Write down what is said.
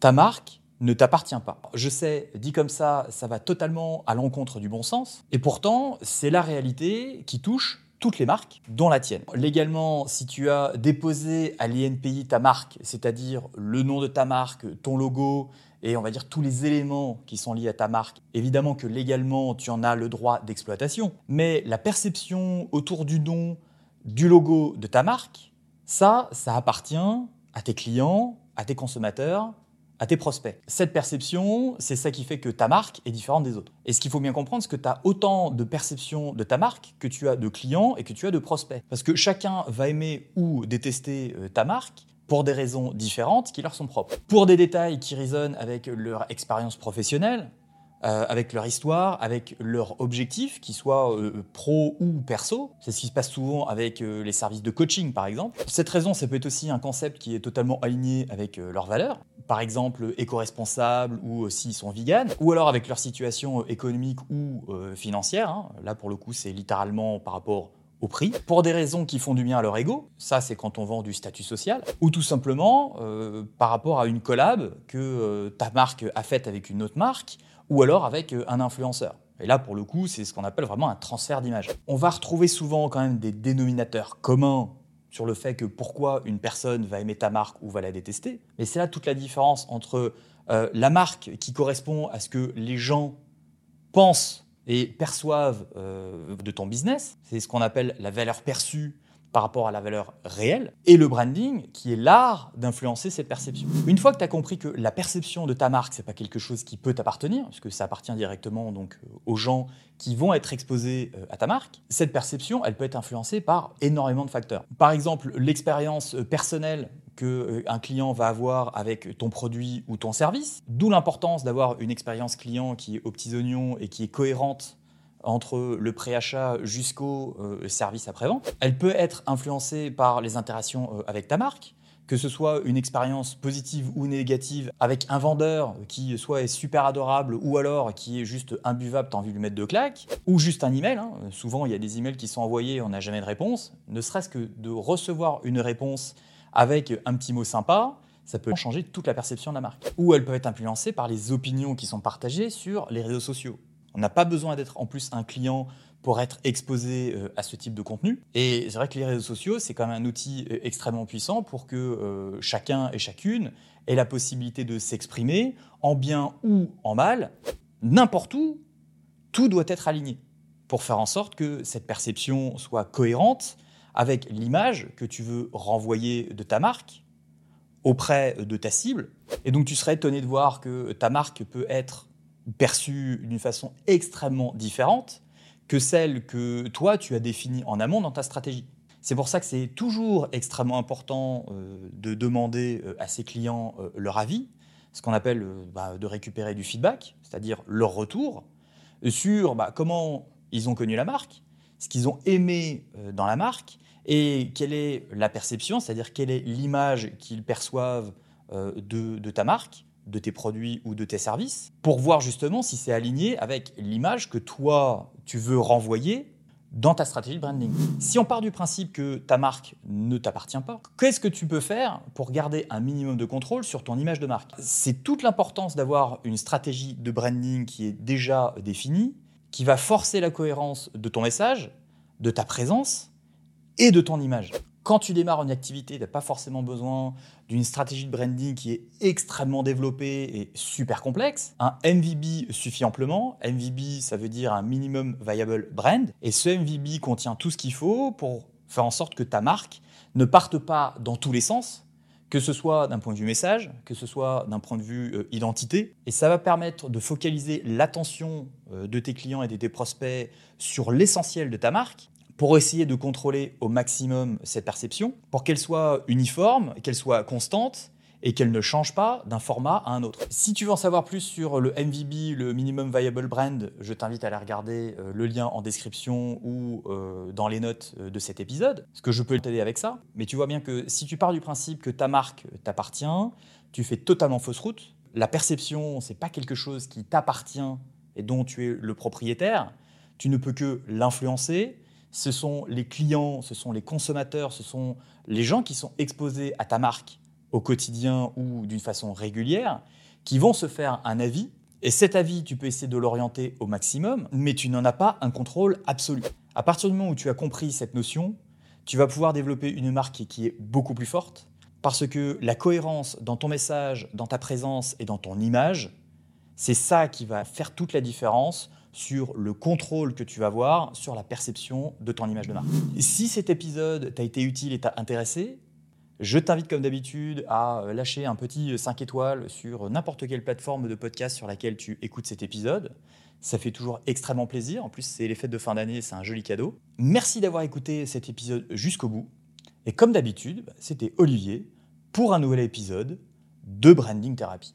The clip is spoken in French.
Ta marque ne t'appartient pas. Je sais, dit comme ça, ça va totalement à l'encontre du bon sens. Et pourtant, c'est la réalité qui touche toutes les marques, dont la tienne. Légalement, si tu as déposé à l'INPI ta marque, c'est-à-dire le nom de ta marque, ton logo et on va dire tous les éléments qui sont liés à ta marque, évidemment que légalement, tu en as le droit d'exploitation. Mais la perception autour du nom, du logo de ta marque, ça, ça appartient à tes clients, à tes consommateurs, à tes prospects. Cette perception, c'est ça qui fait que ta marque est différente des autres. Et ce qu'il faut bien comprendre, c'est que tu as autant de perception de ta marque que tu as de clients et que tu as de prospects. Parce que chacun va aimer ou détester euh, ta marque pour des raisons différentes qui leur sont propres. Pour des détails qui résonnent avec leur expérience professionnelle, euh, avec leur histoire, avec leur objectif, qu'ils soient euh, pro ou perso. C'est ce qui se passe souvent avec les services de coaching, par exemple. Pour cette raison, ça peut être aussi un concept qui est totalement aligné avec leurs valeurs. Par exemple, éco-responsables ou s'ils sont vegan, ou alors avec leur situation économique ou financière. Hein. Là, pour le coup, c'est littéralement par rapport au prix, pour des raisons qui font du bien à leur ego, ça c'est quand on vend du statut social, ou tout simplement par rapport à une collab que ta marque a faite avec une autre marque, ou alors avec euh, un influenceur. Et là, pour le coup, c'est ce qu'on appelle vraiment un transfert d'image. On va retrouver souvent quand même des dénominateurs communs sur le fait que pourquoi une personne va aimer ta marque ou va la détester. Mais c'est là toute la différence entre euh, la marque qui correspond à ce que les gens pensent et perçoivent euh, de ton business. C'est ce qu'on appelle la valeur perçue par rapport à la valeur réelle, et le branding qui est l'art d'influencer cette perception. Une fois que tu as compris que la perception de ta marque, c'est pas quelque chose qui peut t'appartenir, puisque ça appartient directement donc euh, aux gens qui vont être exposés euh, à ta marque, cette perception, elle peut être influencée par énormément de facteurs. Par exemple, l'expérience euh, personnelle qu'un client va avoir avec ton produit ou ton service, d'où l'importance d'avoir une expérience client qui est aux petits oignons et qui est cohérente entre le préachat jusqu'au euh, service après-vente. Elle peut être influencée par les interactions euh, avec ta marque, que ce soit une expérience positive ou négative avec un vendeur qui soit est super adorable ou alors qui est juste imbuvable, t'as envie de lui mettre de claques, ou juste un email. Hein. Souvent, il y a des emails qui sont envoyés, on n'a jamais de réponse. Ne serait-ce que de recevoir une réponse avec un petit mot sympa, ça peut changer toute la perception de la marque. Ou elle peut être influencée par les opinions qui sont partagées sur les réseaux sociaux. N'a pas besoin d'être en plus un client pour être exposé euh, à ce type de contenu. Et c'est vrai que les réseaux sociaux, c'est quand même un outil euh, extrêmement puissant pour que euh, chacun et chacune ait la possibilité de s'exprimer en bien ou en mal, n'importe où, tout doit être aligné pour faire en sorte que cette perception soit cohérente avec l'image que tu veux renvoyer de ta marque auprès de ta cible. Et donc tu serais étonné de voir que ta marque peut être perçue d'une façon extrêmement différente que celle que toi, tu as définie en amont dans ta stratégie. C'est pour ça que c'est toujours extrêmement important euh, de demander euh, à ses clients euh, leur avis, ce qu'on appelle bah, de récupérer du feedback, c'est-à-dire leur retour sur bah, comment ils ont connu la marque, ce qu'ils ont aimé dans la marque et quelle est la perception, c'est-à-dire quelle est l'image qu'ils perçoivent de, ta marque de tes produits ou de tes services pour voir justement si c'est aligné avec l'image que toi, tu veux renvoyer dans ta stratégie de branding. Si on part du principe que ta marque ne t'appartient pas, qu'est-ce que tu peux faire pour garder un minimum de contrôle sur ton image de marque? C'est toute l'importance d'avoir une stratégie de branding qui est déjà définie, qui va forcer la cohérence de ton message, de ta présence et de ton image. Quand tu démarres une activité, tu n'as pas forcément besoin d'une stratégie de branding qui est extrêmement développée et super complexe. Un MVB suffit amplement. MVB, ça veut dire un minimum viable brand. Et ce MVB contient tout ce qu'il faut pour faire en sorte que ta marque ne parte pas dans tous les sens, que ce soit d'un point de vue message, que ce soit d'un point de vue euh, identité. Et ça va permettre de focaliser l'attention euh, de tes clients et de tes prospects sur l'essentiel de ta marque pour essayer de contrôler au maximum cette perception, pour qu'elle soit uniforme, qu'elle soit constante et qu'elle ne change pas d'un format à un autre. Si tu veux en savoir plus sur le MVB, le Minimum Viable Brand, je t'invite à aller regarder euh, le lien en description ou euh, dans les notes euh, de cet épisode, parce que je peux t'aider avec ça. Mais tu vois bien que si tu pars du principe que ta marque t'appartient, tu fais totalement fausse route. La perception, c'est pas quelque chose qui t'appartient et dont tu es le propriétaire. Tu ne peux que l'influencer, ce sont les clients, ce sont les consommateurs, ce sont les gens qui sont exposés à ta marque au quotidien ou d'une façon régulière qui vont se faire un avis. Et cet avis, tu peux essayer de l'orienter au maximum, mais tu n'en as pas un contrôle absolu. À partir du moment où tu as compris cette notion, tu vas pouvoir développer une marque qui est beaucoup plus forte, parce que la cohérence dans ton message, dans ta présence et dans ton image, c'est ça qui va faire toute la différence sur le contrôle que tu vas avoir sur la perception de ton image de marque. Si cet épisode t'a été utile et t'a intéressé, je t'invite comme d'habitude à lâcher un petit 5 étoiles sur n'importe quelle plateforme de podcast sur laquelle tu écoutes cet épisode. Ça fait toujours extrêmement plaisir. En plus, c'est les fêtes de fin d'année, c'est un joli cadeau. Merci d'avoir écouté cet épisode jusqu'au bout. Et comme d'habitude, c'était Olivier pour un nouvel épisode de Branding Therapy.